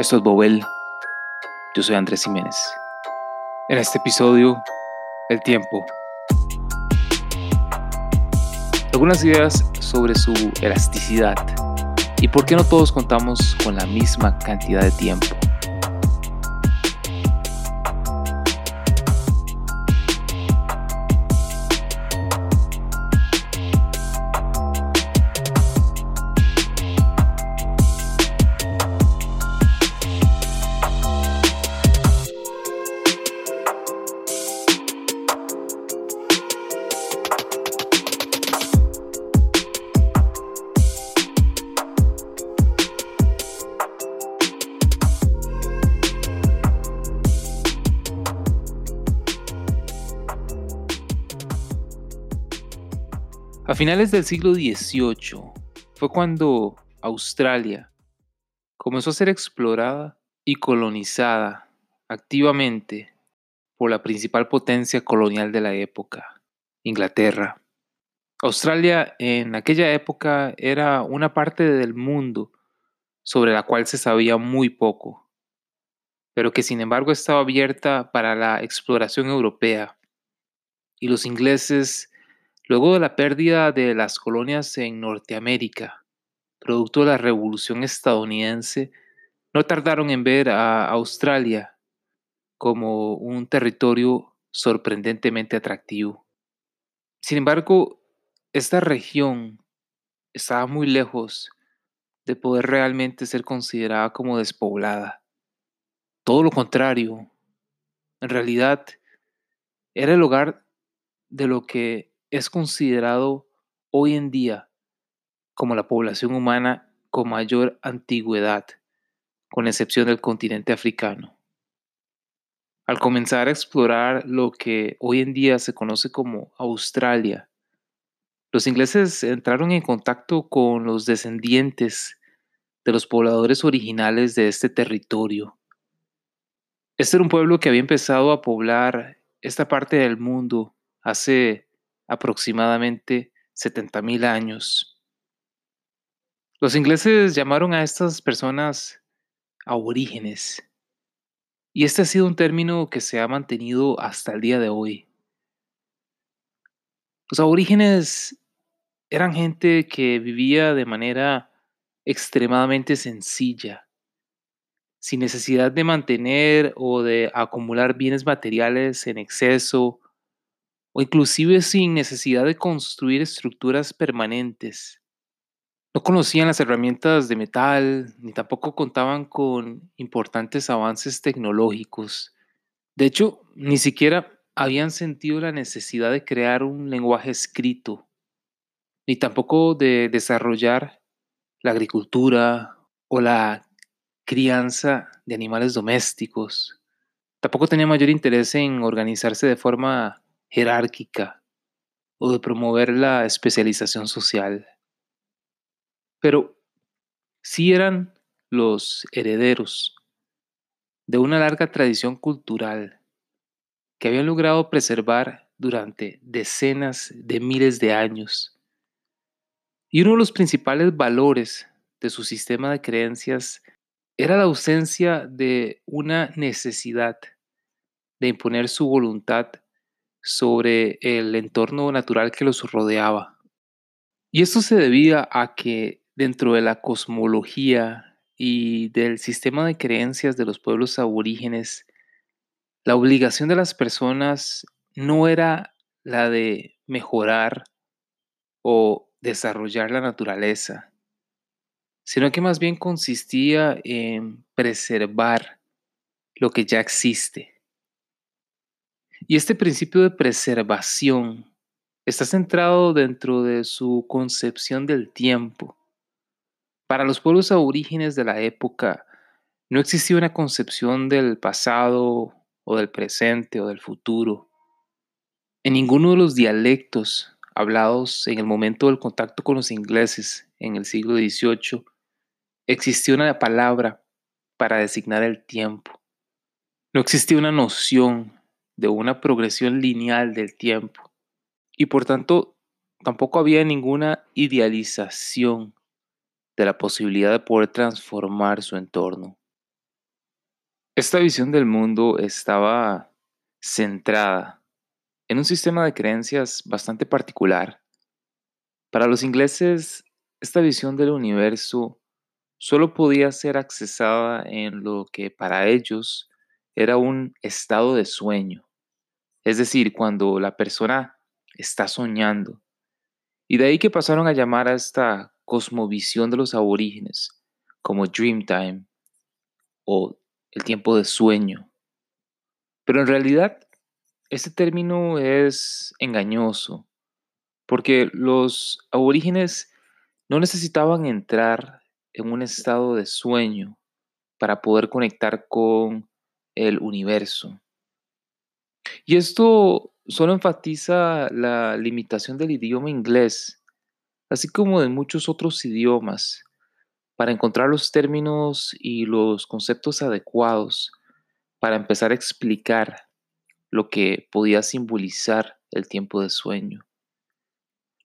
Esto es Bobel. Yo soy Andrés Jiménez. En este episodio, el tiempo. Algunas ideas sobre su elasticidad y por qué no todos contamos con la misma cantidad de tiempo. Finales del siglo XVIII fue cuando Australia comenzó a ser explorada y colonizada activamente por la principal potencia colonial de la época, Inglaterra. Australia en aquella época era una parte del mundo sobre la cual se sabía muy poco, pero que sin embargo estaba abierta para la exploración europea, y los ingleses Luego de la pérdida de las colonias en Norteamérica, producto de la Revolución estadounidense, no tardaron en ver a Australia como un territorio sorprendentemente atractivo. Sin embargo, esta región estaba muy lejos de poder realmente ser considerada como despoblada. Todo lo contrario, en realidad era el hogar de lo que es considerado hoy en día como la población humana con mayor antigüedad, con excepción del continente africano. Al comenzar a explorar lo que hoy en día se conoce como Australia, los ingleses entraron en contacto con los descendientes de los pobladores originales de este territorio. Este era un pueblo que había empezado a poblar esta parte del mundo hace aproximadamente 70.000 años. Los ingleses llamaron a estas personas aborígenes, y este ha sido un término que se ha mantenido hasta el día de hoy. Los aborígenes eran gente que vivía de manera extremadamente sencilla, sin necesidad de mantener o de acumular bienes materiales en exceso o inclusive sin necesidad de construir estructuras permanentes. No conocían las herramientas de metal, ni tampoco contaban con importantes avances tecnológicos. De hecho, ni siquiera habían sentido la necesidad de crear un lenguaje escrito, ni tampoco de desarrollar la agricultura o la crianza de animales domésticos. Tampoco tenían mayor interés en organizarse de forma jerárquica o de promover la especialización social. Pero sí eran los herederos de una larga tradición cultural que habían logrado preservar durante decenas de miles de años. Y uno de los principales valores de su sistema de creencias era la ausencia de una necesidad de imponer su voluntad sobre el entorno natural que los rodeaba. Y esto se debía a que dentro de la cosmología y del sistema de creencias de los pueblos aborígenes, la obligación de las personas no era la de mejorar o desarrollar la naturaleza, sino que más bien consistía en preservar lo que ya existe. Y este principio de preservación está centrado dentro de su concepción del tiempo. Para los pueblos aborígenes de la época, no existía una concepción del pasado o del presente o del futuro. En ninguno de los dialectos hablados en el momento del contacto con los ingleses en el siglo XVIII existía una palabra para designar el tiempo. No existía una noción de una progresión lineal del tiempo y por tanto tampoco había ninguna idealización de la posibilidad de poder transformar su entorno. Esta visión del mundo estaba centrada en un sistema de creencias bastante particular. Para los ingleses, esta visión del universo solo podía ser accesada en lo que para ellos era un estado de sueño, es decir, cuando la persona está soñando. Y de ahí que pasaron a llamar a esta cosmovisión de los aborígenes como Dreamtime o el tiempo de sueño. Pero en realidad, este término es engañoso, porque los aborígenes no necesitaban entrar en un estado de sueño para poder conectar con el universo. Y esto solo enfatiza la limitación del idioma inglés, así como de muchos otros idiomas, para encontrar los términos y los conceptos adecuados para empezar a explicar lo que podía simbolizar el tiempo de sueño.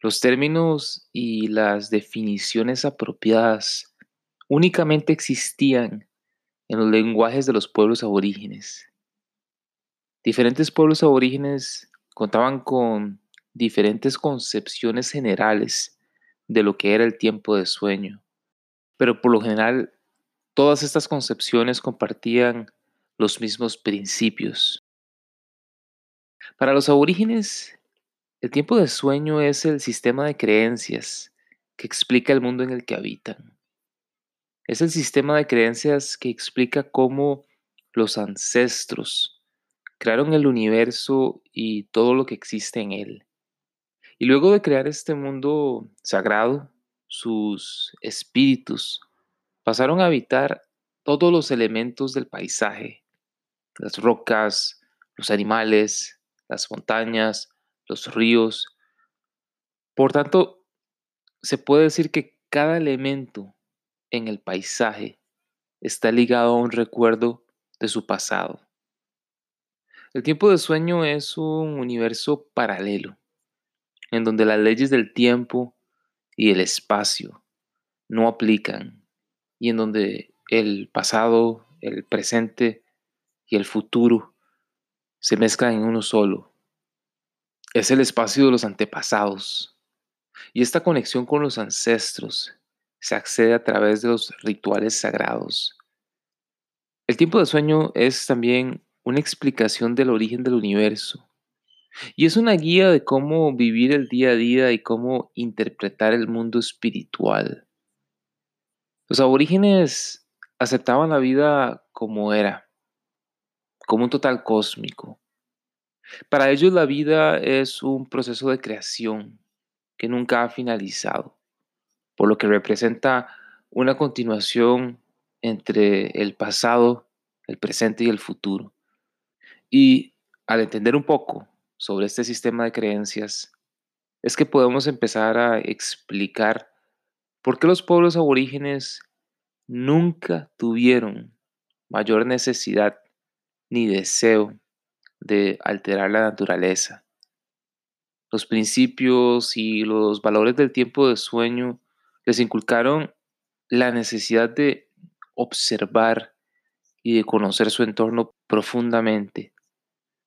Los términos y las definiciones apropiadas únicamente existían en los lenguajes de los pueblos aborígenes. Diferentes pueblos aborígenes contaban con diferentes concepciones generales de lo que era el tiempo de sueño pero por lo general todas estas concepciones compartían los mismos principios. Para los aborígenes, el tiempo de sueño es el sistema de creencias que explica el mundo en el que habitan. Es el sistema de creencias que explica cómo los ancestros crearon el universo y todo lo que existe en él. Y luego de crear este mundo sagrado, sus espíritus pasaron a habitar todos los elementos del paisaje, las rocas, los animales, las montañas, los ríos. Por tanto, se puede decir que cada elemento en el paisaje está ligado a un recuerdo de su pasado. El tiempo de sueño es un universo paralelo, en donde las leyes del tiempo y el espacio no aplican y en donde el pasado, el presente y el futuro se mezclan en uno solo. Es el espacio de los antepasados y esta conexión con los ancestros se accede a través de los rituales sagrados. El tiempo de sueño es también una explicación del origen del universo y es una guía de cómo vivir el día a día y cómo interpretar el mundo espiritual. Los aborígenes aceptaban la vida como era, como un total cósmico. Para ellos la vida es un proceso de creación que nunca ha finalizado, por lo que representa una continuación entre el pasado, el presente y el futuro. Y al entender un poco sobre este sistema de creencias es que podemos empezar a explicar por qué los pueblos aborígenes nunca tuvieron mayor necesidad ni deseo de alterar la naturaleza. Los principios y los valores del tiempo de sueño les inculcaron la necesidad de observar y de conocer su entorno profundamente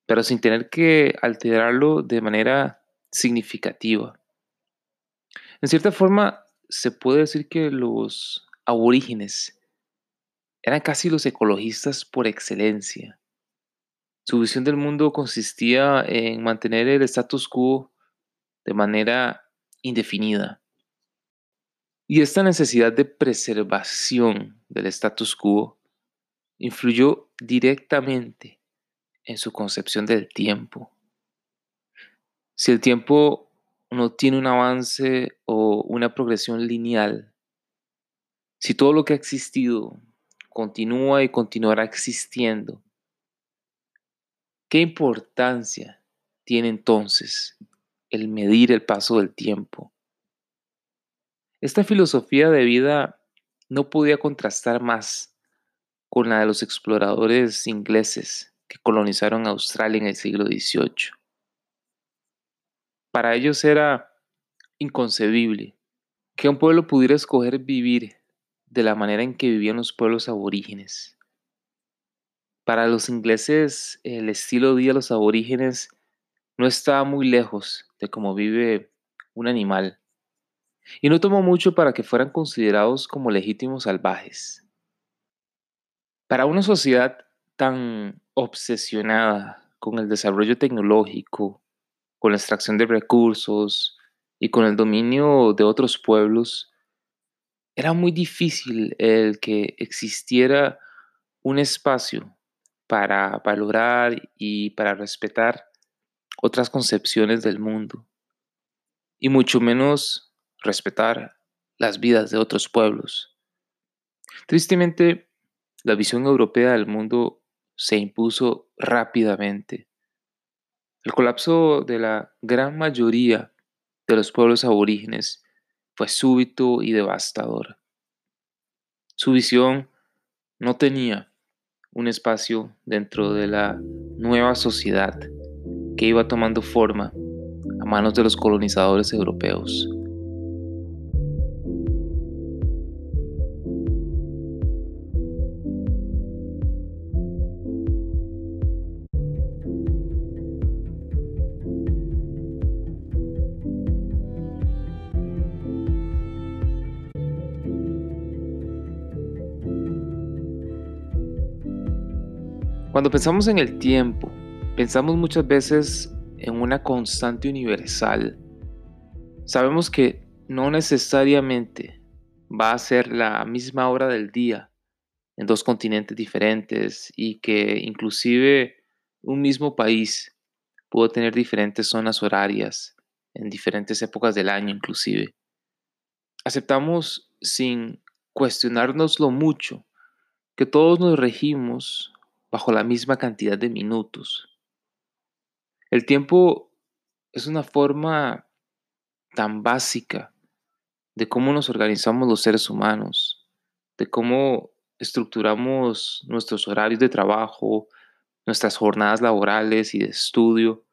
pero sin tener que alterarlo de manera significativa. En cierta forma, se puede decir que los aborígenes eran casi los ecologistas por excelencia. Su visión del mundo consistía en mantener el status quo de manera indefinida. Y esta necesidad de preservación del status quo influyó directamente en su concepción del tiempo. Si el tiempo no tiene un avance o una progresión lineal, si todo lo que ha existido continúa y continuará existiendo, ¿qué importancia tiene entonces el medir el paso del tiempo? Esta filosofía de vida no podía contrastar más con la de los exploradores ingleses que colonizaron Australia en el siglo XVIII. Para ellos era inconcebible que un pueblo pudiera escoger vivir de la manera en que vivían los pueblos aborígenes. Para los ingleses, el estilo de vida de los aborígenes no está muy lejos de cómo vive un animal, y no tomó mucho para que fueran considerados como legítimos salvajes. Para una sociedad tan obsesionada con el desarrollo tecnológico, con la extracción de recursos y con el dominio de otros pueblos, era muy difícil el que existiera un espacio para valorar y para respetar otras concepciones del mundo, y mucho menos respetar las vidas de otros pueblos. Tristemente, la visión europea del mundo se impuso rápidamente. El colapso de la gran mayoría de los pueblos aborígenes fue súbito y devastador. Su visión no tenía un espacio dentro de la nueva sociedad que iba tomando forma a manos de los colonizadores europeos. Cuando pensamos en el tiempo, pensamos muchas veces en una constante universal. Sabemos que no necesariamente va a ser la misma hora del día en dos continentes diferentes y que inclusive un mismo país puede tener diferentes zonas horarias en diferentes épocas del año inclusive. Aceptamos sin cuestionárnoslo mucho que todos nos regimos bajo la misma cantidad de minutos. El tiempo es una forma tan básica de cómo nos organizamos los seres humanos, de cómo estructuramos nuestros horarios de trabajo, nuestras jornadas laborales y de estudio.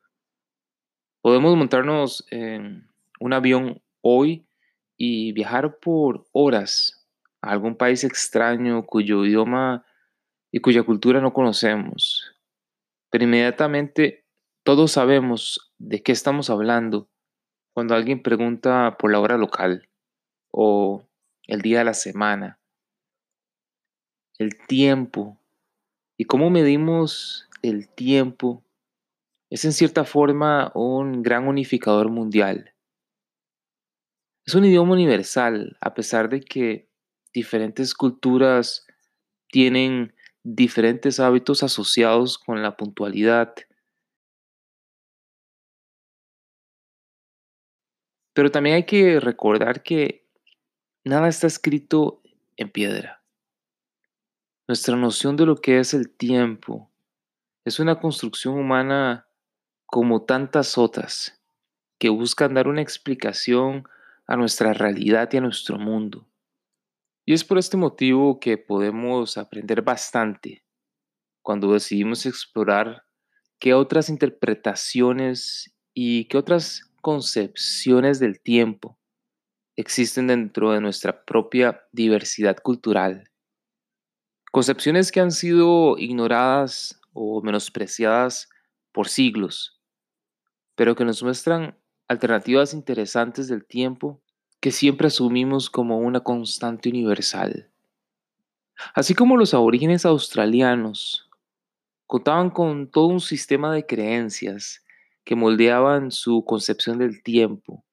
Podemos montarnos en un avión hoy y viajar por horas a algún país extraño cuyo idioma y cuya cultura no conocemos. Pero inmediatamente todos sabemos de qué estamos hablando cuando alguien pregunta por la hora local o el día de la semana. El tiempo y cómo medimos el tiempo es en cierta forma un gran unificador mundial. Es un idioma universal, a pesar de que diferentes culturas tienen diferentes hábitos asociados con la puntualidad. Pero también hay que recordar que nada está escrito en piedra. Nuestra noción de lo que es el tiempo es una construcción humana como tantas otras que buscan dar una explicación a nuestra realidad y a nuestro mundo. Y es por este motivo que podemos aprender bastante cuando decidimos explorar qué otras interpretaciones y qué otras concepciones del tiempo existen dentro de nuestra propia diversidad cultural. Concepciones que han sido ignoradas o menospreciadas por siglos, pero que nos muestran alternativas interesantes del tiempo que siempre asumimos como una constante universal. Así como los aborígenes australianos contaban con todo un sistema de creencias que moldeaban su concepción del tiempo,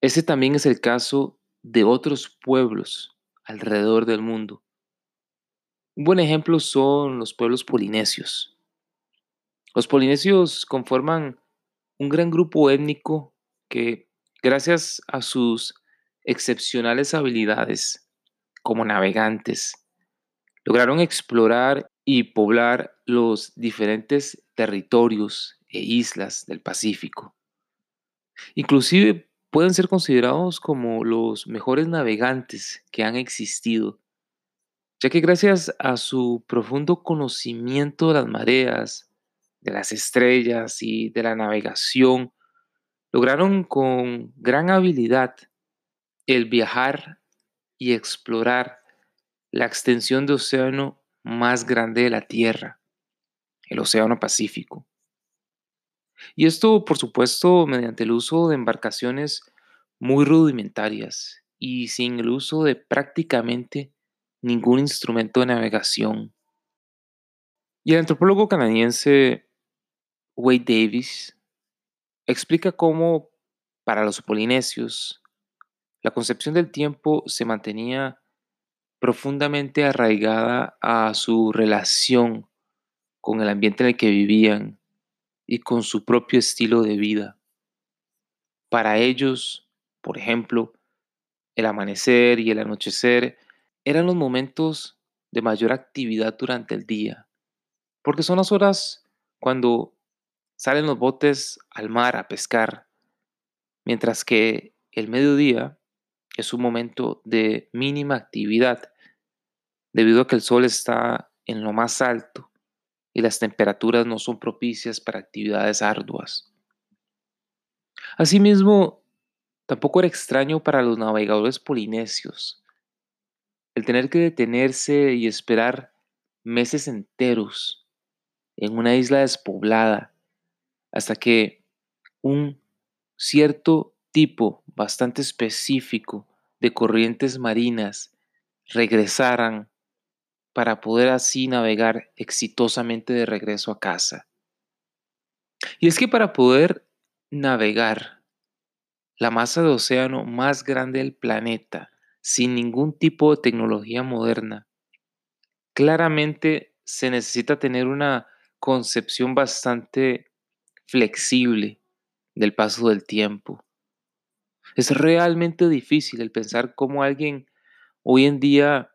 ese también es el caso de otros pueblos alrededor del mundo. Un buen ejemplo son los pueblos polinesios. Los polinesios conforman un gran grupo étnico que, gracias a sus excepcionales habilidades como navegantes, lograron explorar y poblar los diferentes territorios e islas del Pacífico. Inclusive pueden ser considerados como los mejores navegantes que han existido, ya que gracias a su profundo conocimiento de las mareas, de las estrellas y de la navegación, lograron con gran habilidad el viajar y explorar la extensión de océano más grande de la Tierra. el Océano Pacífico. Y esto, por supuesto, mediante el uso de embarcaciones muy rudimentarias y sin el uso de prácticamente ningún instrumento de navegación. Y el antropólogo canadiense Wade Davis explica cómo para los polinesios la concepción del tiempo se mantenía profundamente arraigada a su relación con el ambiente en el que vivían y con su propio estilo de vida. Para ellos, por ejemplo, el amanecer y el anochecer eran los momentos de mayor actividad durante el día, porque son las horas cuando salen los botes al mar a pescar, mientras que el mediodía es un momento de mínima actividad, debido a que el sol está en lo más alto y las temperaturas no son propicias para actividades arduas. Asimismo, tampoco era extraño para los navegadores polinesios el tener que detenerse y esperar meses enteros en una isla despoblada hasta que un cierto tipo bastante específico de corrientes marinas regresaran para poder así navegar exitosamente de regreso a casa. Y es que para poder navegar la masa de océano más grande del planeta sin ningún tipo de tecnología moderna, claramente se necesita tener una concepción bastante flexible del paso del tiempo. Es realmente difícil el pensar cómo alguien hoy en día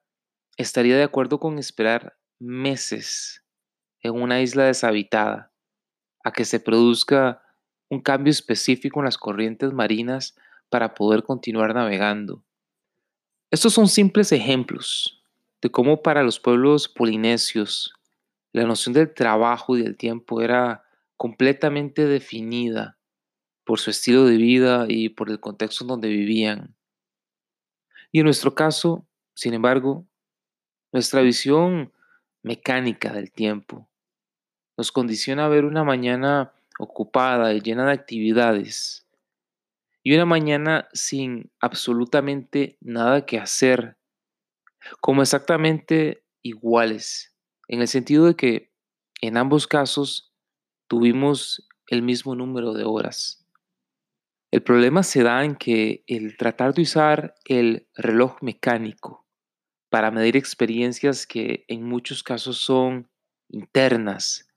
estaría de acuerdo con esperar meses en una isla deshabitada a que se produzca un cambio específico en las corrientes marinas para poder continuar navegando. Estos son simples ejemplos de cómo para los pueblos polinesios la noción del trabajo y del tiempo era completamente definida por su estilo de vida y por el contexto en donde vivían. Y en nuestro caso, sin embargo, nuestra visión mecánica del tiempo nos condiciona a ver una mañana ocupada y llena de actividades y una mañana sin absolutamente nada que hacer, como exactamente iguales, en el sentido de que en ambos casos tuvimos el mismo número de horas. El problema se da en que el tratar de usar el reloj mecánico para medir experiencias que en muchos casos son internas,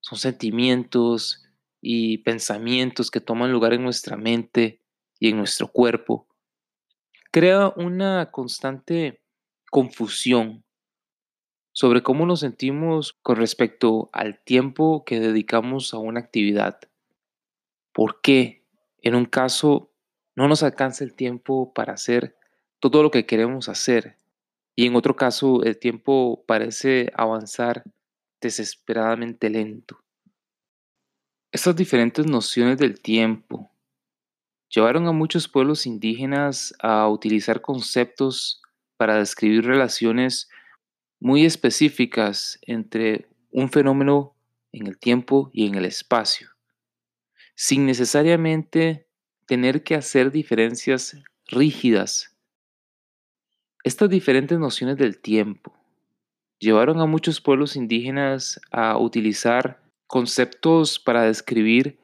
son sentimientos y pensamientos que toman lugar en nuestra mente y en nuestro cuerpo, crea una constante confusión sobre cómo nos sentimos con respecto al tiempo que dedicamos a una actividad. ¿Por qué en un caso no nos alcanza el tiempo para hacer todo lo que queremos hacer y en otro caso el tiempo parece avanzar desesperadamente lento. Estas diferentes nociones del tiempo llevaron a muchos pueblos indígenas a utilizar conceptos para describir relaciones muy específicas entre un fenómeno en el tiempo y en el espacio, sin necesariamente tener que hacer diferencias rígidas. Estas diferentes nociones del tiempo llevaron a muchos pueblos indígenas a utilizar conceptos para describir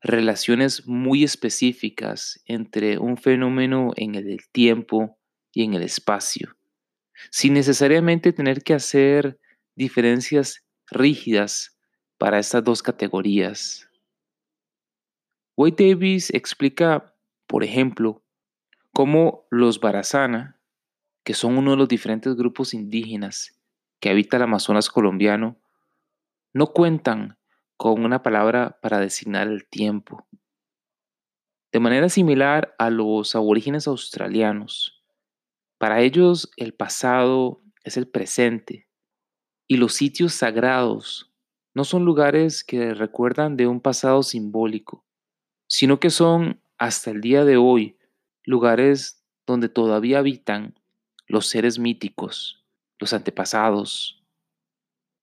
relaciones muy específicas entre un fenómeno en el tiempo y en el espacio, sin necesariamente tener que hacer diferencias rígidas para estas dos categorías. Wade Davis explica, por ejemplo, cómo los Barazana que son uno de los diferentes grupos indígenas que habita el Amazonas colombiano, no cuentan con una palabra para designar el tiempo. De manera similar a los aborígenes australianos, para ellos el pasado es el presente y los sitios sagrados no son lugares que recuerdan de un pasado simbólico, sino que son hasta el día de hoy lugares donde todavía habitan los seres míticos, los antepasados.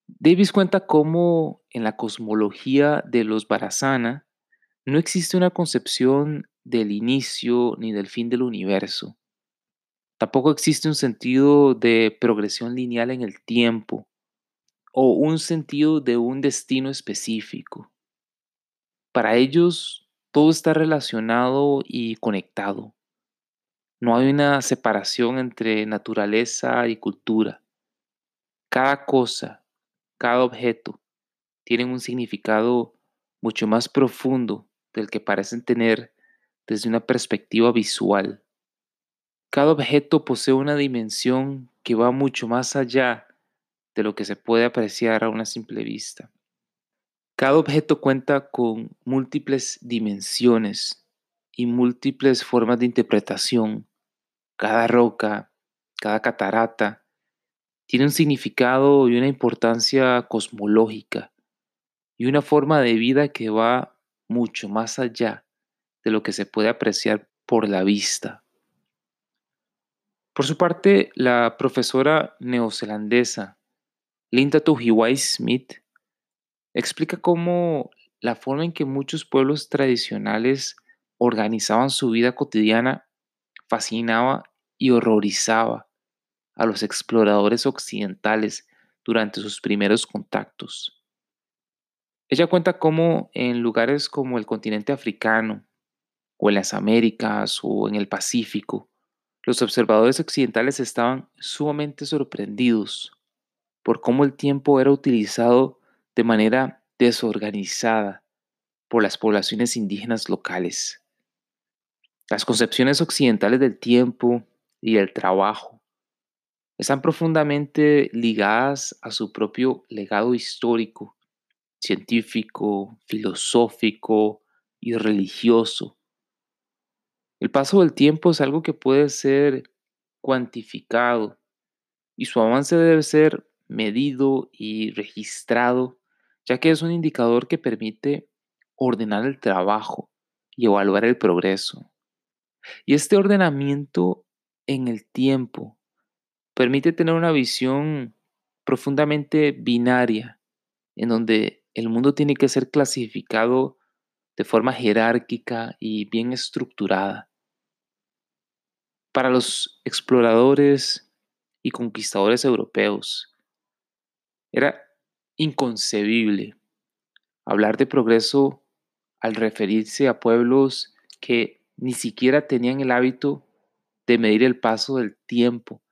Davis cuenta cómo en la cosmología de los Barasana no existe una concepción del inicio ni del fin del universo. Tampoco existe un sentido de progresión lineal en el tiempo o un sentido de un destino específico. Para ellos, todo está relacionado y conectado. No hay una separación entre naturaleza y cultura. Cada cosa, cada objeto, tienen un significado mucho más profundo del que parecen tener desde una perspectiva visual. Cada objeto posee una dimensión que va mucho más allá de lo que se puede apreciar a una simple vista. Cada objeto cuenta con múltiples dimensiones y múltiples formas de interpretación. Cada roca, cada catarata, tiene un significado y una importancia cosmológica y una forma de vida que va mucho más allá de lo que se puede apreciar por la vista. Por su parte, la profesora neozelandesa Linda Tohiwai Smith explica cómo la forma en que muchos pueblos tradicionales organizaban su vida cotidiana fascinaba y horrorizaba a los exploradores occidentales durante sus primeros contactos. Ella cuenta cómo en lugares como el continente africano, o en las Américas, o en el Pacífico, los observadores occidentales estaban sumamente sorprendidos por cómo el tiempo era utilizado de manera desorganizada por las poblaciones indígenas locales. Las concepciones occidentales del tiempo y del trabajo están profundamente ligadas a su propio legado histórico, científico, filosófico y religioso. El paso del tiempo es algo que puede ser cuantificado y su avance debe ser medido y registrado, ya que es un indicador que permite ordenar el trabajo y evaluar el progreso. Y este ordenamiento en el tiempo permite tener una visión profundamente binaria, en donde el mundo tiene que ser clasificado de forma jerárquica y bien estructurada. Para los exploradores y conquistadores europeos, era inconcebible hablar de progreso al referirse a pueblos que ni siquiera tenían el hábito de medir el paso del tiempo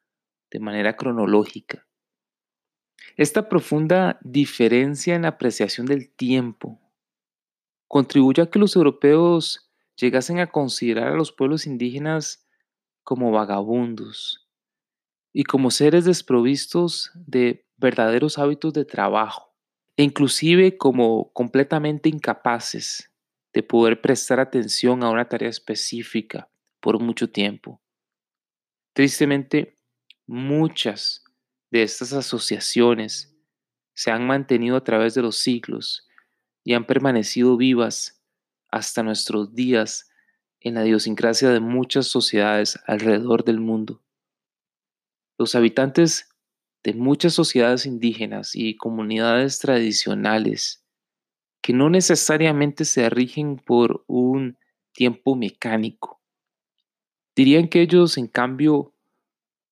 de manera cronológica. Esta profunda diferencia en la apreciación del tiempo contribuye a que los europeos llegasen a considerar a los pueblos indígenas como vagabundos y como seres desprovistos de verdaderos hábitos de trabajo e inclusive como completamente incapaces de poder prestar atención a una tarea específica por mucho tiempo. Tristemente, muchas de estas asociaciones se han mantenido a través de los siglos y han permanecido vivas hasta nuestros días en la idiosincrasia de muchas sociedades alrededor del mundo. Los habitantes de muchas sociedades indígenas y comunidades tradicionales que no necesariamente se rigen por un tiempo mecánico. Dirían que ellos, en cambio,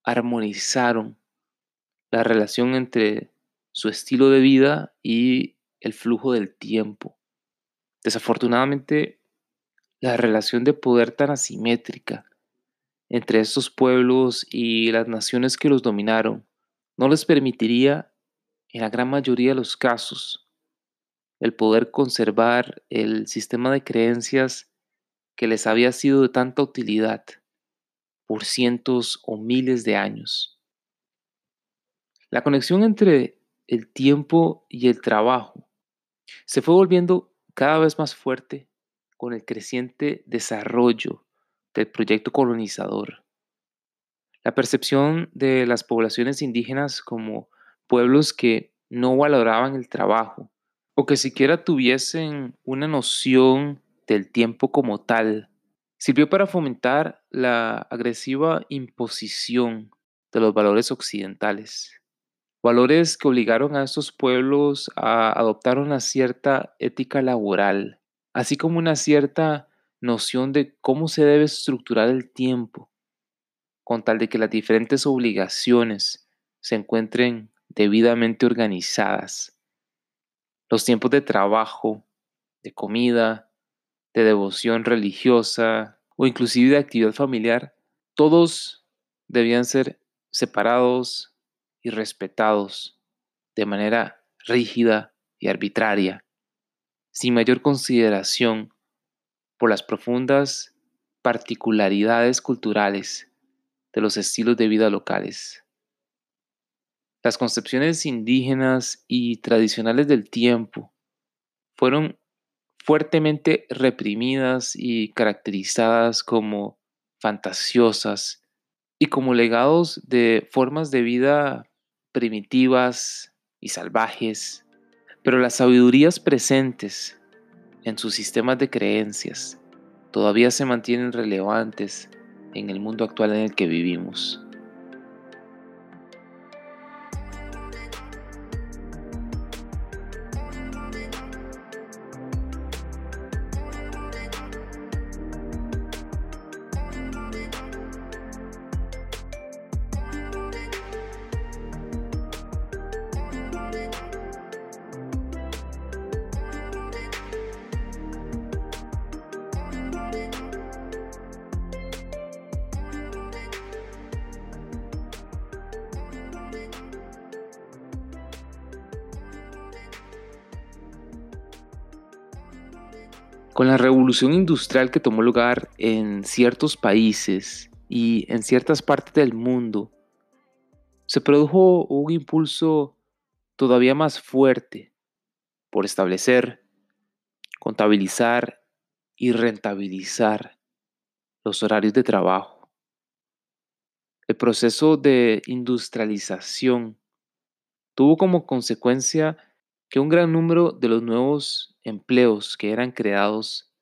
armonizaron la relación entre su estilo de vida y el flujo del tiempo. Desafortunadamente, la relación de poder tan asimétrica entre estos pueblos y las naciones que los dominaron no les permitiría, en la gran mayoría de los casos, el poder conservar el sistema de creencias que les había sido de tanta utilidad por cientos o miles de años. La conexión entre el tiempo y el trabajo se fue volviendo cada vez más fuerte con el creciente desarrollo del proyecto colonizador. La percepción de las poblaciones indígenas como pueblos que no valoraban el trabajo o que siquiera tuviesen una noción del tiempo como tal, sirvió para fomentar la agresiva imposición de los valores occidentales. Valores que obligaron a estos pueblos a adoptar una cierta ética laboral, así como una cierta noción de cómo se debe estructurar el tiempo, con tal de que las diferentes obligaciones se encuentren debidamente organizadas. Los tiempos de trabajo, de comida, de devoción religiosa o inclusive de actividad familiar, todos debían ser separados y respetados de manera rígida y arbitraria, sin mayor consideración por las profundas particularidades culturales de los estilos de vida locales. Las concepciones indígenas y tradicionales del tiempo fueron fuertemente reprimidas y caracterizadas como fantasiosas y como legados de formas de vida primitivas y salvajes, pero las sabidurías presentes en sus sistemas de creencias todavía se mantienen relevantes en el mundo actual en el que vivimos. Con la revolución industrial que tomó lugar en ciertos países y en ciertas partes del mundo, se produjo un impulso todavía más fuerte por establecer, contabilizar y rentabilizar los horarios de trabajo. El proceso de industrialización tuvo como consecuencia que un gran número de los nuevos empleos que eran creados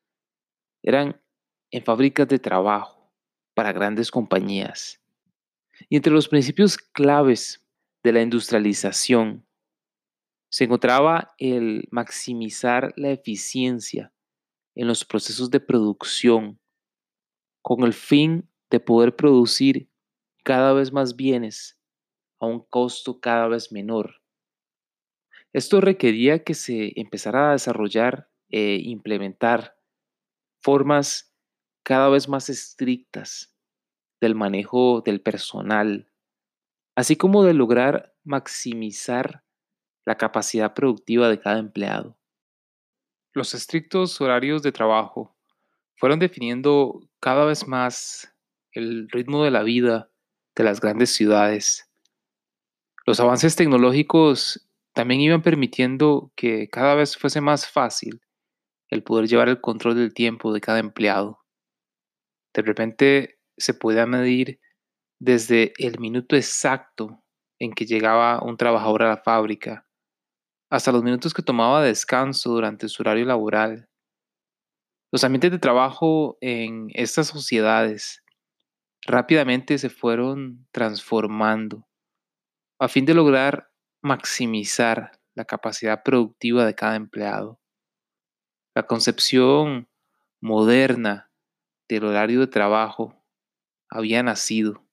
eran en fábricas de trabajo para grandes compañías. Y entre los principios claves de la industrialización se encontraba el maximizar la eficiencia en los procesos de producción con el fin de poder producir cada vez más bienes a un costo cada vez menor esto requería que se empezara a desarrollar e implementar formas cada vez más estrictas del manejo del personal, así como de lograr maximizar la capacidad productiva de cada empleado. Los estrictos horarios de trabajo fueron definiendo cada vez más el ritmo de la vida de las grandes ciudades. Los avances tecnológicos también iban permitiendo que cada vez fuese más fácil el poder llevar el control del tiempo de cada empleado. De repente se podía medir desde el minuto exacto en que llegaba un trabajador a la fábrica hasta los minutos que tomaba descanso durante su horario laboral. Los ambientes de trabajo en estas sociedades rápidamente se fueron transformando a fin de lograr maximizar la capacidad productiva de cada empleado. La concepción moderna del horario de trabajo había nacido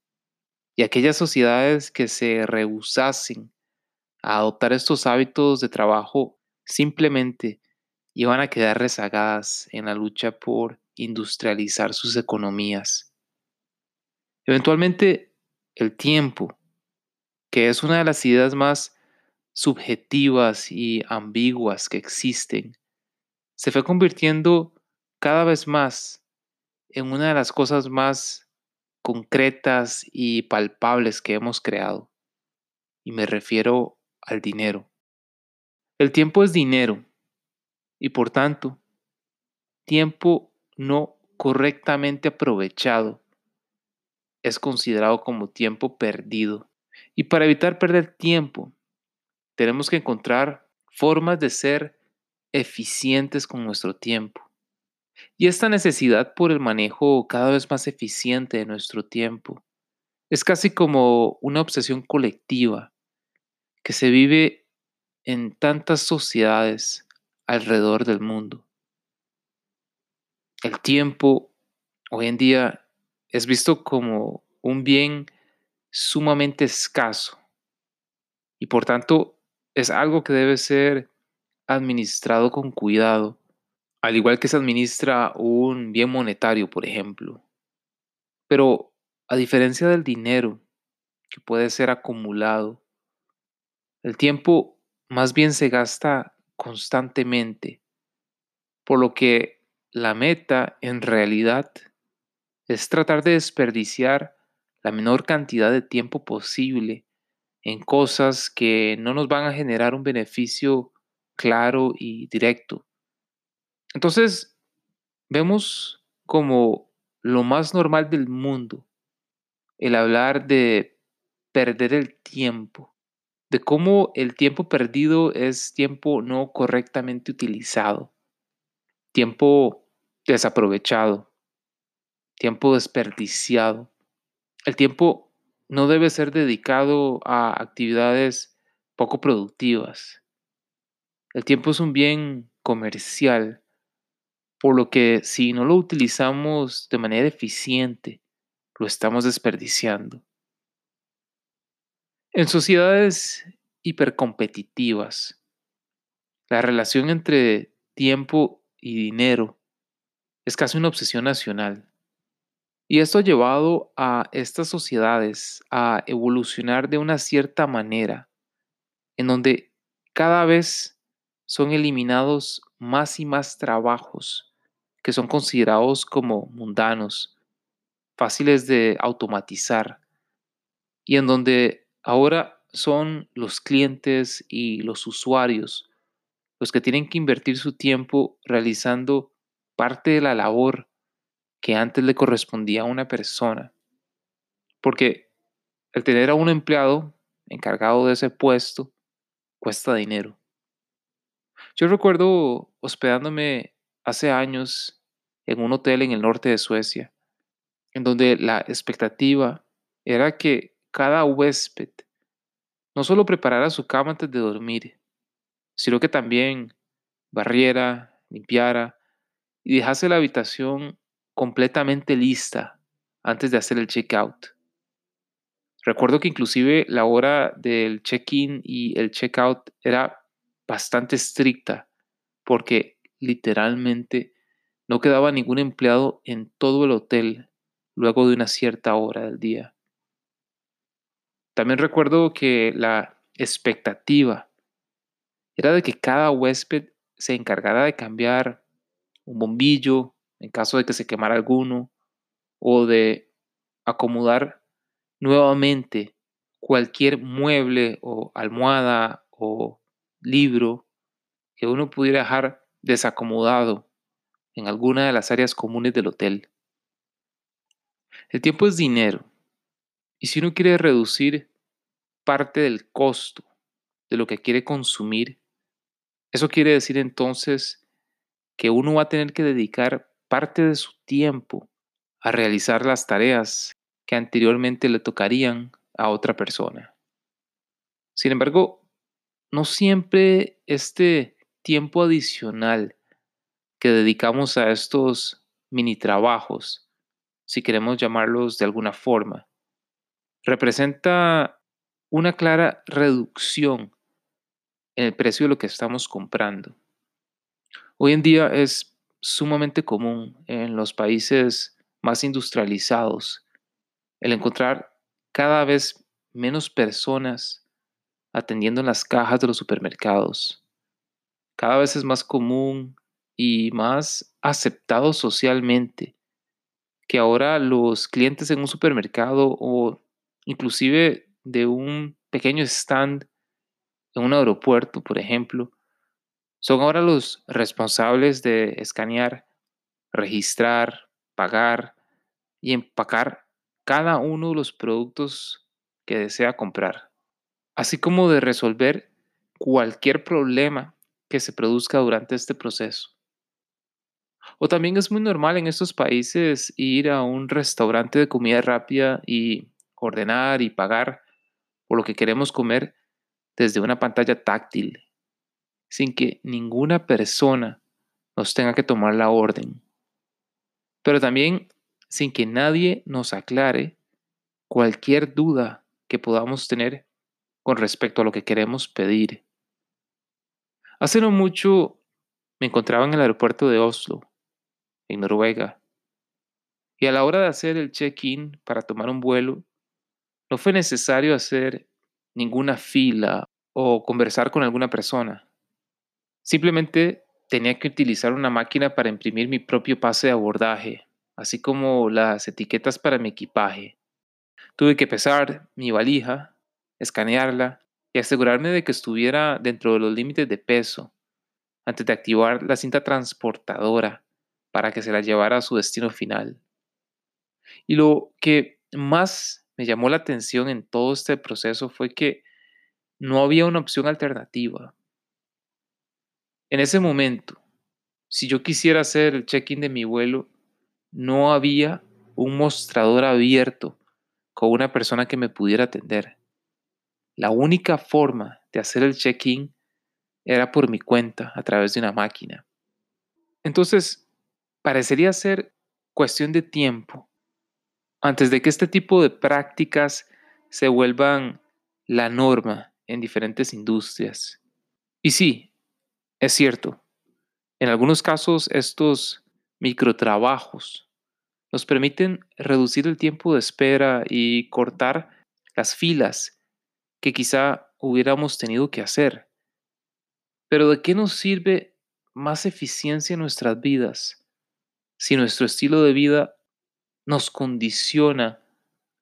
y aquellas sociedades que se rehusasen a adoptar estos hábitos de trabajo simplemente iban a quedar rezagadas en la lucha por industrializar sus economías. Eventualmente, el tiempo que es una de las ideas más subjetivas y ambiguas que existen, se fue convirtiendo cada vez más en una de las cosas más concretas y palpables que hemos creado. Y me refiero al dinero. El tiempo es dinero y por tanto, tiempo no correctamente aprovechado es considerado como tiempo perdido. Y para evitar perder tiempo, tenemos que encontrar formas de ser eficientes con nuestro tiempo. Y esta necesidad por el manejo cada vez más eficiente de nuestro tiempo es casi como una obsesión colectiva que se vive en tantas sociedades alrededor del mundo. El tiempo hoy en día es visto como un bien sumamente escaso y por tanto es algo que debe ser administrado con cuidado, al igual que se administra un bien monetario, por ejemplo. Pero a diferencia del dinero, que puede ser acumulado, el tiempo más bien se gasta constantemente, por lo que la meta en realidad es tratar de desperdiciar la menor cantidad de tiempo posible en cosas que no nos van a generar un beneficio claro y directo. Entonces, vemos como lo más normal del mundo el hablar de perder el tiempo, de cómo el tiempo perdido es tiempo no correctamente utilizado, tiempo desaprovechado, tiempo desperdiciado. El tiempo no debe ser dedicado a actividades poco productivas. El tiempo es un bien comercial, por lo que si no lo utilizamos de manera eficiente, lo estamos desperdiciando. En sociedades hipercompetitivas, la relación entre tiempo y dinero es casi una obsesión nacional. Y esto ha llevado a estas sociedades a evolucionar de una cierta manera, en donde cada vez son eliminados más y más trabajos que son considerados como mundanos, fáciles de automatizar, y en donde ahora son los clientes y los usuarios los que tienen que invertir su tiempo realizando parte de la labor que antes le correspondía a una persona. Porque el tener a un empleado encargado de ese puesto cuesta dinero. Yo recuerdo hospedándome hace años en un hotel en el norte de Suecia, en donde la expectativa era que cada huésped no solo preparara su cama antes de dormir, sino que también barriera, limpiara y dejase la habitación completamente lista antes de hacer el checkout. Recuerdo que inclusive la hora del check-in y el check-out era bastante estricta porque literalmente no quedaba ningún empleado en todo el hotel luego de una cierta hora del día. También recuerdo que la expectativa era de que cada huésped se encargara de cambiar un bombillo, en caso de que se quemara alguno, o de acomodar nuevamente cualquier mueble o almohada o libro que uno pudiera dejar desacomodado en alguna de las áreas comunes del hotel. El tiempo es dinero y si uno quiere reducir parte del costo de lo que quiere consumir, eso quiere decir entonces que uno va a tener que dedicar parte de su tiempo a realizar las tareas que anteriormente le tocarían a otra persona. Sin embargo, no siempre este tiempo adicional que dedicamos a estos mini trabajos, si queremos llamarlos de alguna forma, representa una clara reducción en el precio de lo que estamos comprando. Hoy en día es sumamente común en los países más industrializados el encontrar cada vez menos personas atendiendo en las cajas de los supermercados. Cada vez es más común y más aceptado socialmente que ahora los clientes en un supermercado o inclusive de un pequeño stand en un aeropuerto, por ejemplo, son ahora los responsables de escanear, registrar, pagar y empacar cada uno de los productos que desea comprar, así como de resolver cualquier problema que se produzca durante este proceso. O también es muy normal en estos países ir a un restaurante de comida rápida y ordenar y pagar por lo que queremos comer desde una pantalla táctil, sin que ninguna persona nos tenga que tomar la orden, pero también sin que nadie nos aclare cualquier duda que podamos tener con respecto a lo que queremos pedir. Hace no mucho me encontraba en el aeropuerto de Oslo, en Noruega, y a la hora de hacer el check-in para tomar un vuelo, no fue necesario hacer ninguna fila o conversar con alguna persona. Simplemente tenía que utilizar una máquina para imprimir mi propio pase de abordaje, así como las etiquetas para mi equipaje. Tuve que pesar mi valija, escanearla y asegurarme de que estuviera dentro de los límites de peso antes de activar la cinta transportadora para que se la llevara a su destino final. Y lo que más me llamó la atención en todo este proceso fue que no había una opción alternativa. En ese momento, si yo quisiera hacer el check-in de mi vuelo, no había un mostrador abierto con una persona que me pudiera atender. La única forma de hacer el check-in era por mi cuenta a través de una máquina. Entonces, parecería ser cuestión de tiempo antes de que este tipo de prácticas se vuelvan la norma en diferentes industrias. Y sí, es cierto, en algunos casos estos microtrabajos nos permiten reducir el tiempo de espera y cortar las filas que quizá hubiéramos tenido que hacer. Pero ¿de qué nos sirve más eficiencia en nuestras vidas si nuestro estilo de vida nos condiciona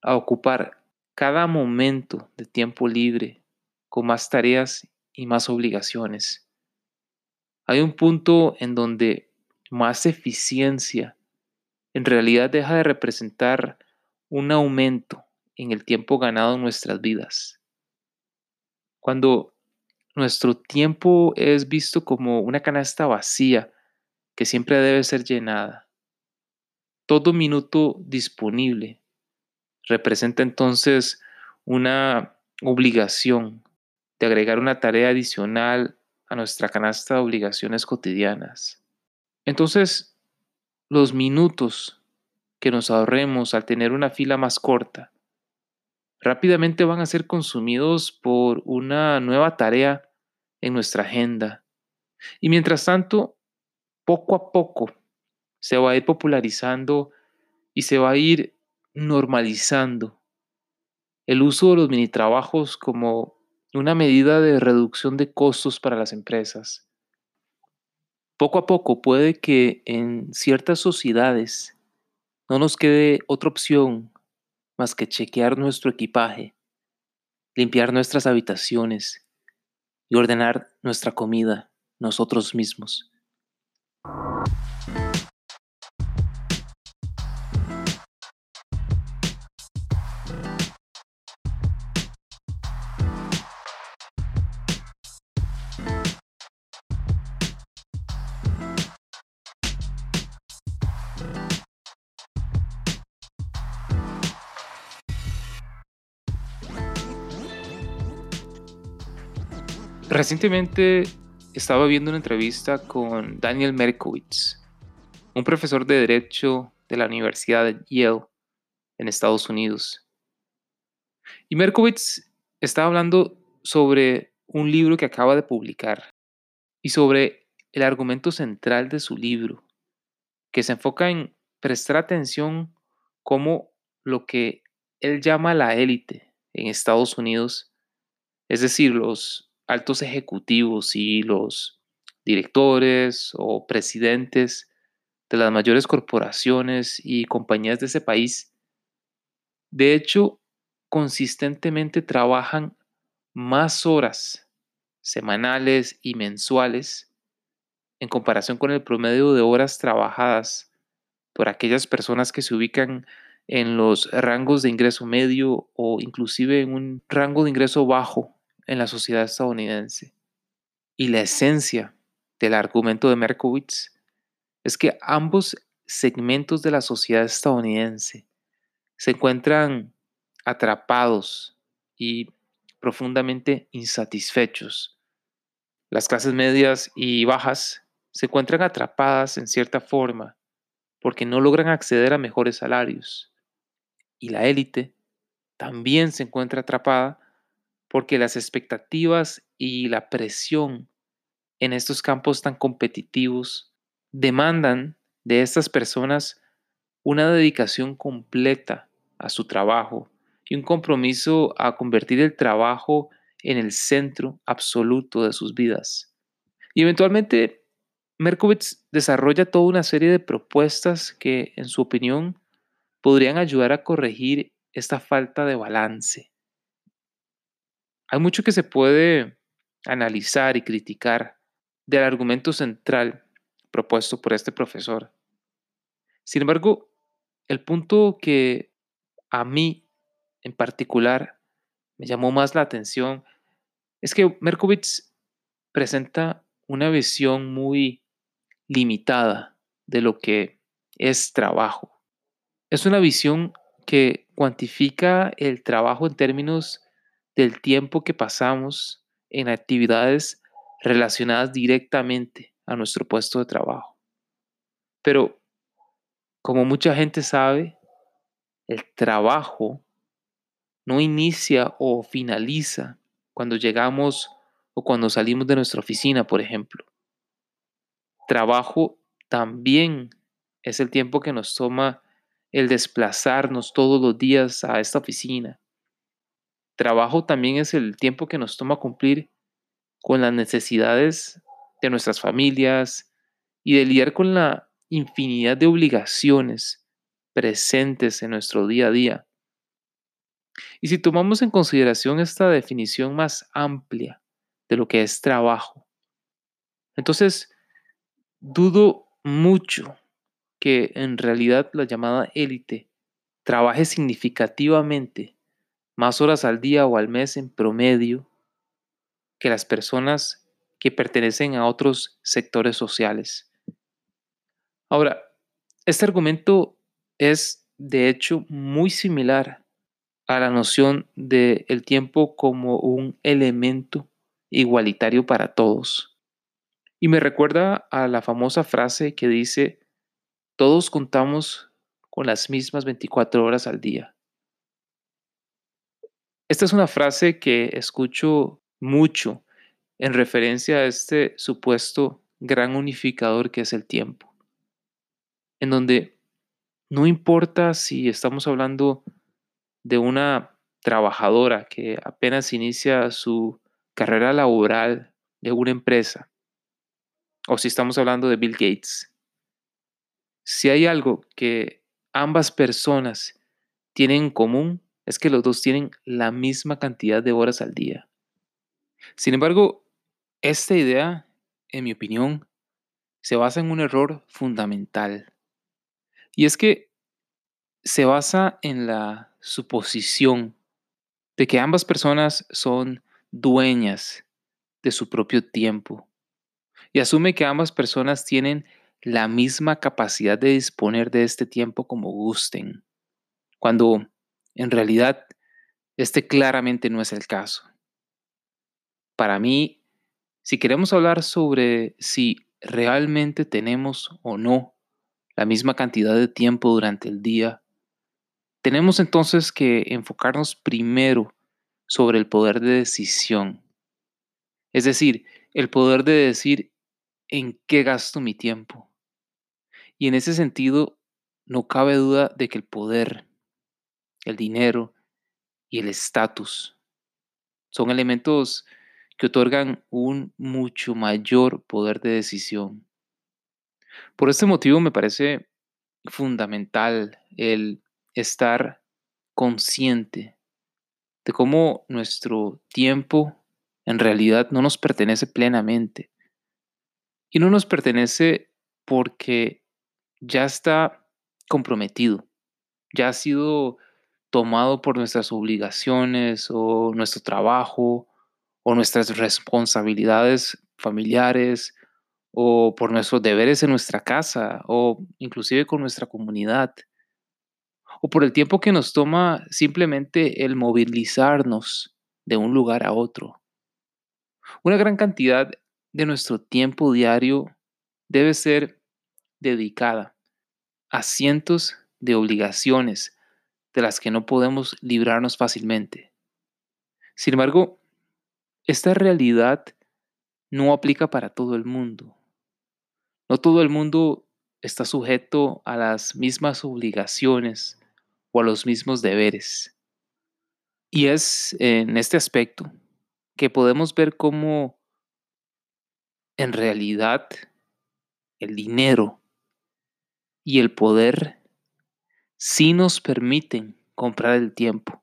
a ocupar cada momento de tiempo libre con más tareas y más obligaciones? Hay un punto en donde más eficiencia en realidad deja de representar un aumento en el tiempo ganado en nuestras vidas. Cuando nuestro tiempo es visto como una canasta vacía que siempre debe ser llenada. Todo minuto disponible representa entonces una obligación de agregar una tarea adicional nuestra canasta de obligaciones cotidianas. Entonces, los minutos que nos ahorremos al tener una fila más corta rápidamente van a ser consumidos por una nueva tarea en nuestra agenda. Y mientras tanto, poco a poco se va a ir popularizando y se va a ir normalizando el uso de los mini trabajos como una medida de reducción de costos para las empresas. Poco a poco puede que en ciertas sociedades no nos quede otra opción más que chequear nuestro equipaje, limpiar nuestras habitaciones y ordenar nuestra comida nosotros mismos. Recientemente estaba viendo una entrevista con Daniel Merkowitz, un profesor de Derecho de la Universidad de Yale en Estados Unidos. Y Merkowitz estaba hablando sobre un libro que acaba de publicar y sobre el argumento central de su libro, que se enfoca en prestar atención cómo lo que él llama la élite en Estados Unidos, es decir, los altos ejecutivos y los directores o presidentes de las mayores corporaciones y compañías de ese país, de hecho, consistentemente trabajan más horas semanales y mensuales en comparación con el promedio de horas trabajadas por aquellas personas que se ubican en los rangos de ingreso medio o inclusive en un rango de ingreso bajo en la sociedad estadounidense. Y la esencia del argumento de Merkowitz es que ambos segmentos de la sociedad estadounidense se encuentran atrapados y profundamente insatisfechos. Las clases medias y bajas se encuentran atrapadas en cierta forma porque no logran acceder a mejores salarios. Y la élite también se encuentra atrapada porque las expectativas y la presión en estos campos tan competitivos demandan de estas personas una dedicación completa a su trabajo y un compromiso a convertir el trabajo en el centro absoluto de sus vidas. Y eventualmente, Merkowitz desarrolla toda una serie de propuestas que, en su opinión, podrían ayudar a corregir esta falta de balance. Hay mucho que se puede analizar y criticar del argumento central propuesto por este profesor. Sin embargo, el punto que a mí en particular me llamó más la atención es que Merkowitz presenta una visión muy limitada de lo que es trabajo. Es una visión que cuantifica el trabajo en términos del tiempo que pasamos en actividades relacionadas directamente a nuestro puesto de trabajo. Pero, como mucha gente sabe, el trabajo no inicia o finaliza cuando llegamos o cuando salimos de nuestra oficina, por ejemplo. Trabajo también es el tiempo que nos toma el desplazarnos todos los días a esta oficina. Trabajo también es el tiempo que nos toma cumplir con las necesidades de nuestras familias y de lidiar con la infinidad de obligaciones presentes en nuestro día a día. Y si tomamos en consideración esta definición más amplia de lo que es trabajo, entonces dudo mucho que en realidad la llamada élite trabaje significativamente más horas al día o al mes en promedio que las personas que pertenecen a otros sectores sociales. Ahora, este argumento es de hecho muy similar a la noción del el tiempo como un elemento igualitario para todos. Y me recuerda a la famosa frase que dice, todos contamos con las mismas 24 horas al día. Esta es una frase que escucho mucho en referencia a este supuesto gran unificador que es el tiempo, en donde no importa si estamos hablando de una trabajadora que apenas inicia su carrera laboral de una empresa, o si estamos hablando de Bill Gates, si hay algo que ambas personas tienen en común, es que los dos tienen la misma cantidad de horas al día. Sin embargo, esta idea, en mi opinión, se basa en un error fundamental. Y es que se basa en la suposición de que ambas personas son dueñas de su propio tiempo y asume que ambas personas tienen la misma capacidad de disponer de este tiempo como gusten, cuando en realidad este claramente no es el caso. Para mí, si queremos hablar sobre si realmente tenemos o no la misma cantidad de tiempo durante el día, tenemos entonces que enfocarnos primero sobre el poder de decisión. Es decir, el poder de decir en qué gasto mi tiempo. Y en ese sentido, no cabe duda de que el poder, el dinero y el estatus son elementos que otorgan un mucho mayor poder de decisión. Por este motivo me parece fundamental el estar consciente de cómo nuestro tiempo en realidad no nos pertenece plenamente. Y no nos pertenece porque ya está comprometido, ya ha sido tomado por nuestras obligaciones o nuestro trabajo o nuestras responsabilidades familiares o por nuestros deberes en nuestra casa o inclusive con nuestra comunidad o por el tiempo que nos toma simplemente el movilizarnos de un lugar a otro. Una gran cantidad de nuestro tiempo diario debe ser dedicada a cientos de obligaciones de las que no podemos librarnos fácilmente. Sin embargo, esta realidad no aplica para todo el mundo. No todo el mundo está sujeto a las mismas obligaciones o a los mismos deberes. Y es en este aspecto que podemos ver cómo en realidad el dinero y el poder sí nos permiten comprar el tiempo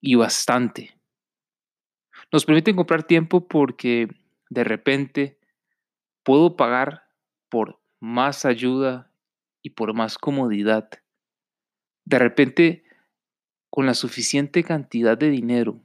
y bastante. Nos permiten comprar tiempo porque de repente puedo pagar por más ayuda y por más comodidad. De repente, con la suficiente cantidad de dinero,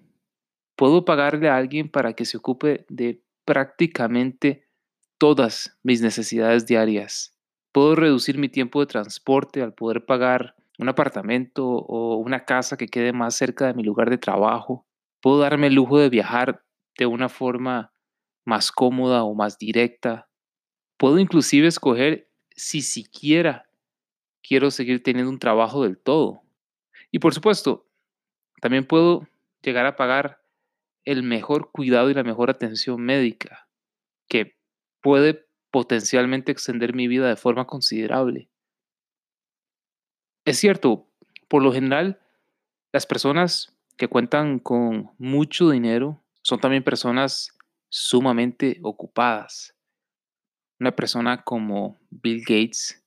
puedo pagarle a alguien para que se ocupe de prácticamente todas mis necesidades diarias. Puedo reducir mi tiempo de transporte al poder pagar un apartamento o una casa que quede más cerca de mi lugar de trabajo. Puedo darme el lujo de viajar de una forma más cómoda o más directa. Puedo inclusive escoger si siquiera quiero seguir teniendo un trabajo del todo. Y por supuesto, también puedo llegar a pagar el mejor cuidado y la mejor atención médica, que puede potencialmente extender mi vida de forma considerable. Es cierto, por lo general, las personas que cuentan con mucho dinero son también personas sumamente ocupadas. Una persona como Bill Gates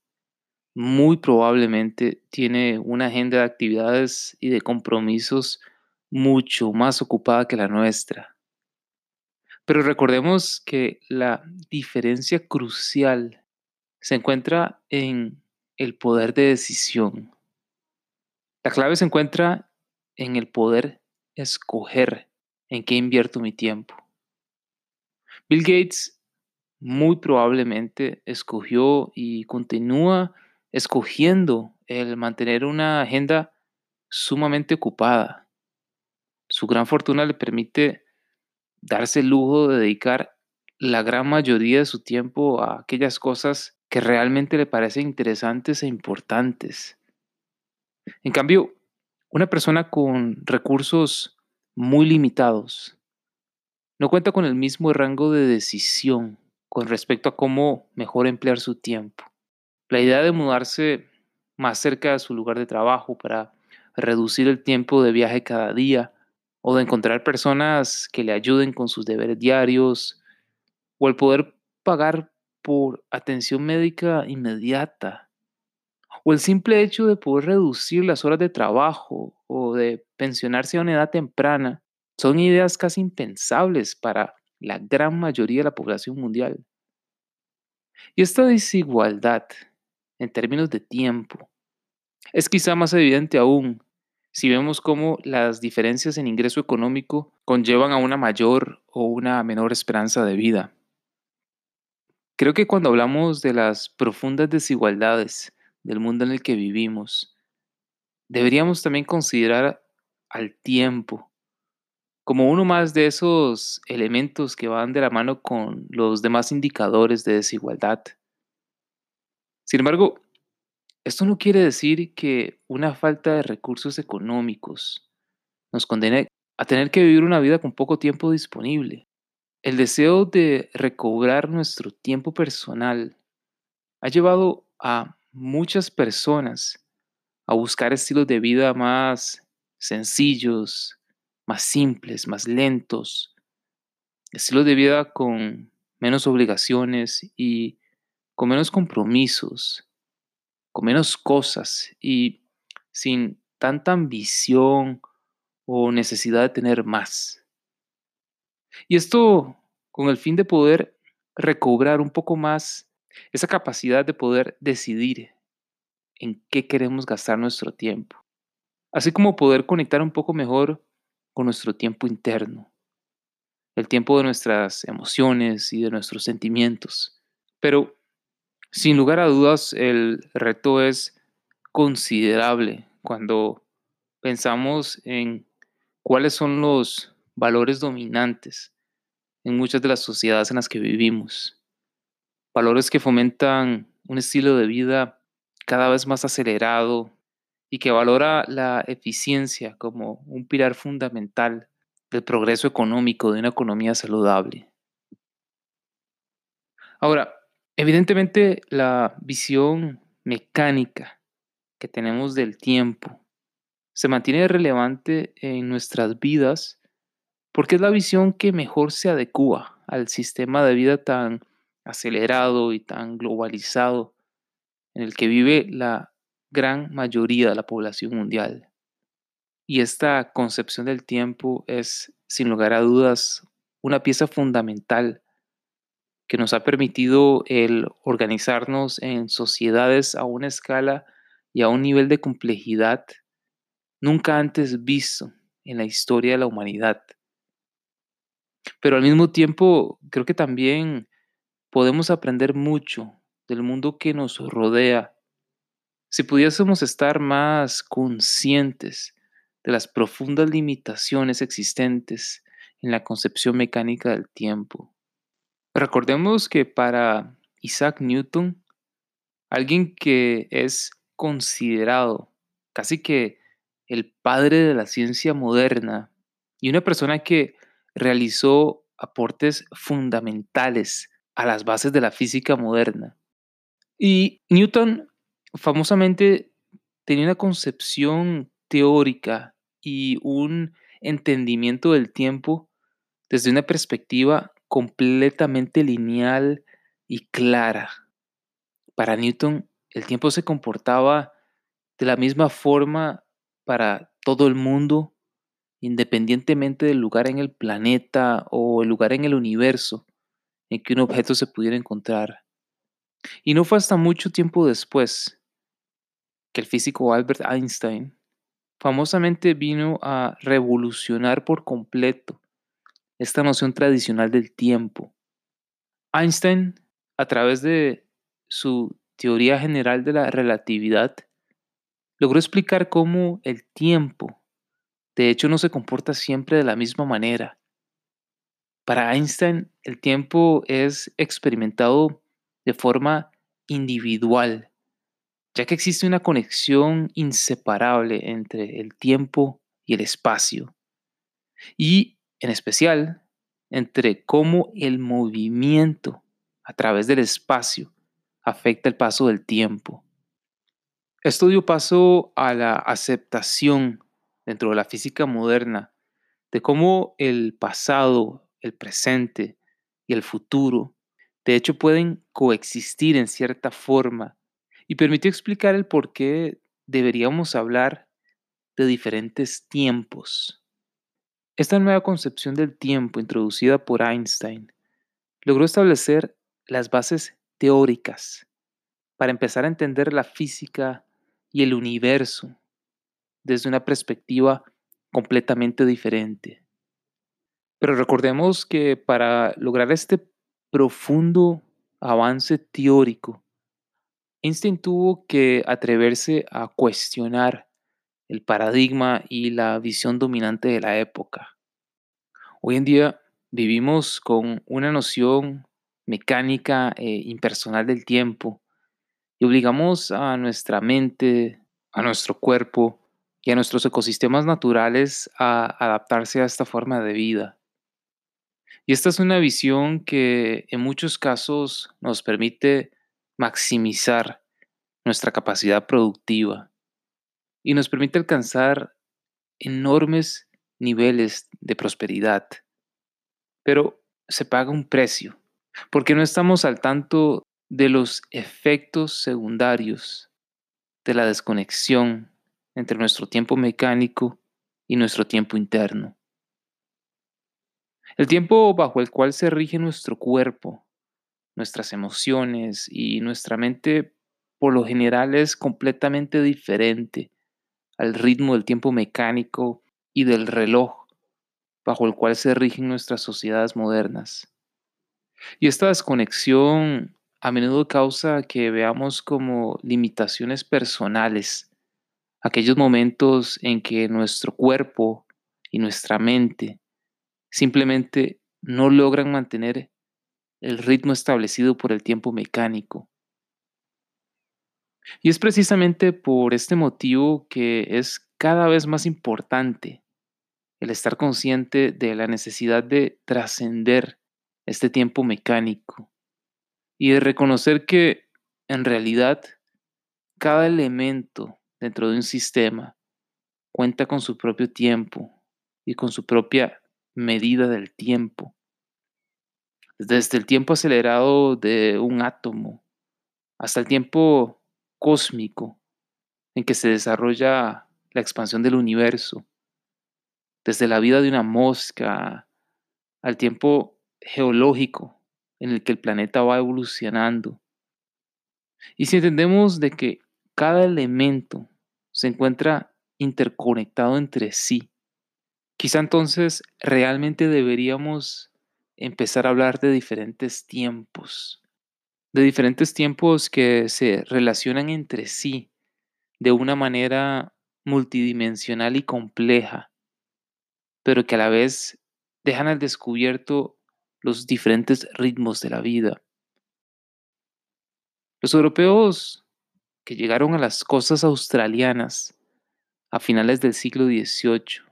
muy probablemente tiene una agenda de actividades y de compromisos mucho más ocupada que la nuestra. Pero recordemos que la diferencia crucial se encuentra en el poder de decisión. La clave se encuentra en el poder escoger en qué invierto mi tiempo. Bill Gates muy probablemente escogió y continúa escogiendo el mantener una agenda sumamente ocupada. Su gran fortuna le permite darse el lujo de dedicar la gran mayoría de su tiempo a aquellas cosas que realmente le parecen interesantes e importantes. En cambio, una persona con recursos muy limitados no cuenta con el mismo rango de decisión con respecto a cómo mejor emplear su tiempo. La idea de mudarse más cerca de su lugar de trabajo para reducir el tiempo de viaje cada día o de encontrar personas que le ayuden con sus deberes diarios o el poder pagar por atención médica inmediata o el simple hecho de poder reducir las horas de trabajo o de pensionarse a una edad temprana son ideas casi impensables para la gran mayoría de la población mundial. Y esta desigualdad en términos de tiempo es quizá más evidente aún si vemos cómo las diferencias en ingreso económico conllevan a una mayor o una menor esperanza de vida. Creo que cuando hablamos de las profundas desigualdades del mundo en el que vivimos, deberíamos también considerar al tiempo como uno más de esos elementos que van de la mano con los demás indicadores de desigualdad. Sin embargo, esto no quiere decir que una falta de recursos económicos nos condene a tener que vivir una vida con poco tiempo disponible. El deseo de recobrar nuestro tiempo personal ha llevado a muchas personas a buscar estilos de vida más sencillos, más simples, más lentos, estilos de vida con menos obligaciones y con menos compromisos, con menos cosas y sin tanta ambición o necesidad de tener más. Y esto con el fin de poder recobrar un poco más esa capacidad de poder decidir en qué queremos gastar nuestro tiempo, así como poder conectar un poco mejor con nuestro tiempo interno, el tiempo de nuestras emociones y de nuestros sentimientos. Pero, sin lugar a dudas, el reto es considerable cuando pensamos en cuáles son los valores dominantes en muchas de las sociedades en las que vivimos. Valores que fomentan un estilo de vida cada vez más acelerado y que valora la eficiencia como un pilar fundamental del progreso económico de una economía saludable. Ahora, evidentemente la visión mecánica que tenemos del tiempo se mantiene relevante en nuestras vidas porque es la visión que mejor se adecua al sistema de vida tan acelerado y tan globalizado en el que vive la gran mayoría de la población mundial. Y esta concepción del tiempo es, sin lugar a dudas, una pieza fundamental que nos ha permitido el organizarnos en sociedades a una escala y a un nivel de complejidad nunca antes visto en la historia de la humanidad. Pero al mismo tiempo, creo que también podemos aprender mucho del mundo que nos rodea si pudiésemos estar más conscientes de las profundas limitaciones existentes en la concepción mecánica del tiempo. Recordemos que para Isaac Newton, alguien que es considerado casi que el padre de la ciencia moderna y una persona que realizó aportes fundamentales a las bases de la física moderna. Y Newton famosamente tenía una concepción teórica y un entendimiento del tiempo desde una perspectiva completamente lineal y clara. Para Newton, el tiempo se comportaba de la misma forma para todo el mundo, independientemente del lugar en el planeta o el lugar en el universo en que un objeto se pudiera encontrar. Y no fue hasta mucho tiempo después que el físico Albert Einstein famosamente vino a revolucionar por completo esta noción tradicional del tiempo. Einstein, a través de su teoría general de la relatividad, logró explicar cómo el tiempo, de hecho, no se comporta siempre de la misma manera. Para Einstein, el tiempo es experimentado de forma individual ya que existe una conexión inseparable entre el tiempo y el espacio, y en especial entre cómo el movimiento a través del espacio afecta el paso del tiempo. Esto dio paso a la aceptación dentro de la física moderna de cómo el pasado, el presente y el futuro de hecho pueden coexistir en cierta forma y permitió explicar el por qué deberíamos hablar de diferentes tiempos. Esta nueva concepción del tiempo introducida por Einstein logró establecer las bases teóricas para empezar a entender la física y el universo desde una perspectiva completamente diferente. Pero recordemos que para lograr este profundo avance teórico, Einstein tuvo que atreverse a cuestionar el paradigma y la visión dominante de la época. Hoy en día vivimos con una noción mecánica e impersonal del tiempo y obligamos a nuestra mente, a nuestro cuerpo y a nuestros ecosistemas naturales a adaptarse a esta forma de vida. Y esta es una visión que en muchos casos nos permite maximizar nuestra capacidad productiva y nos permite alcanzar enormes niveles de prosperidad. Pero se paga un precio, porque no estamos al tanto de los efectos secundarios de la desconexión entre nuestro tiempo mecánico y nuestro tiempo interno. El tiempo bajo el cual se rige nuestro cuerpo nuestras emociones y nuestra mente por lo general es completamente diferente al ritmo del tiempo mecánico y del reloj bajo el cual se rigen nuestras sociedades modernas. Y esta desconexión a menudo causa que veamos como limitaciones personales aquellos momentos en que nuestro cuerpo y nuestra mente simplemente no logran mantener el ritmo establecido por el tiempo mecánico. Y es precisamente por este motivo que es cada vez más importante el estar consciente de la necesidad de trascender este tiempo mecánico y de reconocer que en realidad cada elemento dentro de un sistema cuenta con su propio tiempo y con su propia medida del tiempo. Desde el tiempo acelerado de un átomo hasta el tiempo cósmico en que se desarrolla la expansión del universo, desde la vida de una mosca al tiempo geológico en el que el planeta va evolucionando. Y si entendemos de que cada elemento se encuentra interconectado entre sí, quizá entonces realmente deberíamos empezar a hablar de diferentes tiempos, de diferentes tiempos que se relacionan entre sí de una manera multidimensional y compleja, pero que a la vez dejan al descubierto los diferentes ritmos de la vida. Los europeos que llegaron a las costas australianas a finales del siglo XVIII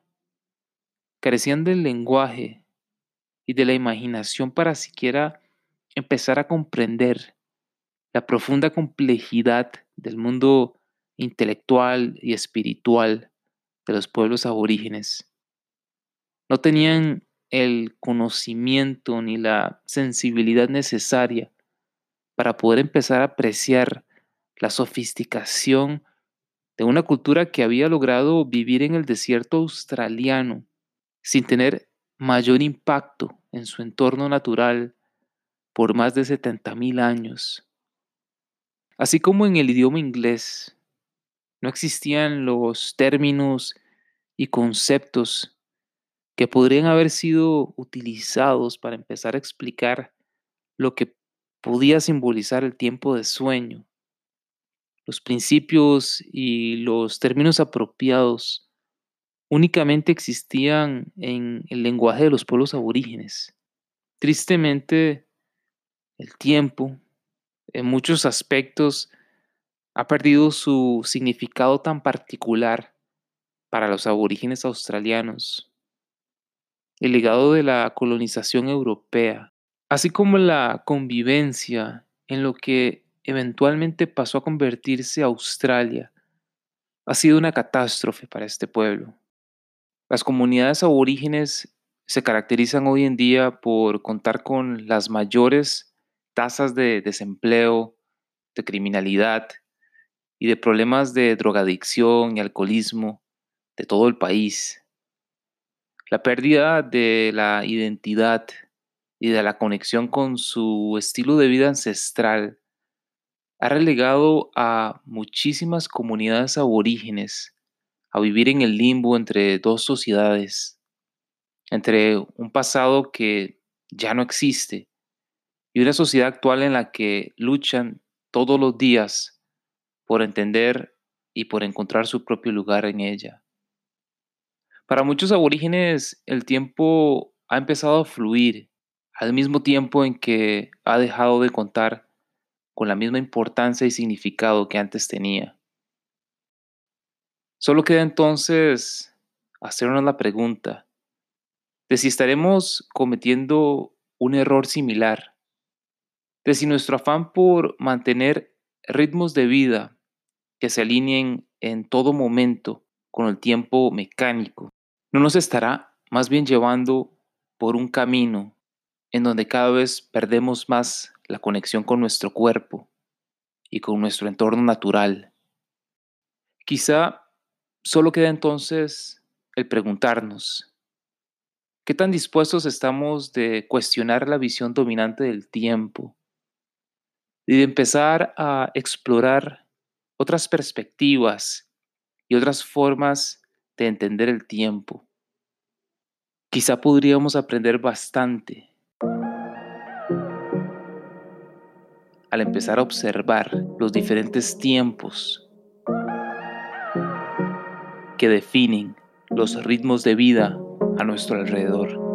carecían del lenguaje y de la imaginación para siquiera empezar a comprender la profunda complejidad del mundo intelectual y espiritual de los pueblos aborígenes. No tenían el conocimiento ni la sensibilidad necesaria para poder empezar a apreciar la sofisticación de una cultura que había logrado vivir en el desierto australiano sin tener mayor impacto en su entorno natural por más de 70.000 años. Así como en el idioma inglés no existían los términos y conceptos que podrían haber sido utilizados para empezar a explicar lo que podía simbolizar el tiempo de sueño. Los principios y los términos apropiados únicamente existían en el lenguaje de los pueblos aborígenes. Tristemente, el tiempo, en muchos aspectos, ha perdido su significado tan particular para los aborígenes australianos. El legado de la colonización europea, así como la convivencia en lo que eventualmente pasó a convertirse Australia, ha sido una catástrofe para este pueblo. Las comunidades aborígenes se caracterizan hoy en día por contar con las mayores tasas de desempleo, de criminalidad y de problemas de drogadicción y alcoholismo de todo el país. La pérdida de la identidad y de la conexión con su estilo de vida ancestral ha relegado a muchísimas comunidades aborígenes a vivir en el limbo entre dos sociedades, entre un pasado que ya no existe y una sociedad actual en la que luchan todos los días por entender y por encontrar su propio lugar en ella. Para muchos aborígenes el tiempo ha empezado a fluir al mismo tiempo en que ha dejado de contar con la misma importancia y significado que antes tenía. Solo queda entonces hacernos la pregunta de si estaremos cometiendo un error similar, de si nuestro afán por mantener ritmos de vida que se alineen en todo momento con el tiempo mecánico, no nos estará más bien llevando por un camino en donde cada vez perdemos más la conexión con nuestro cuerpo y con nuestro entorno natural. Quizá solo queda entonces el preguntarnos, ¿qué tan dispuestos estamos de cuestionar la visión dominante del tiempo y de empezar a explorar otras perspectivas y otras formas de entender el tiempo. Quizá podríamos aprender bastante al empezar a observar los diferentes tiempos que definen los ritmos de vida a nuestro alrededor.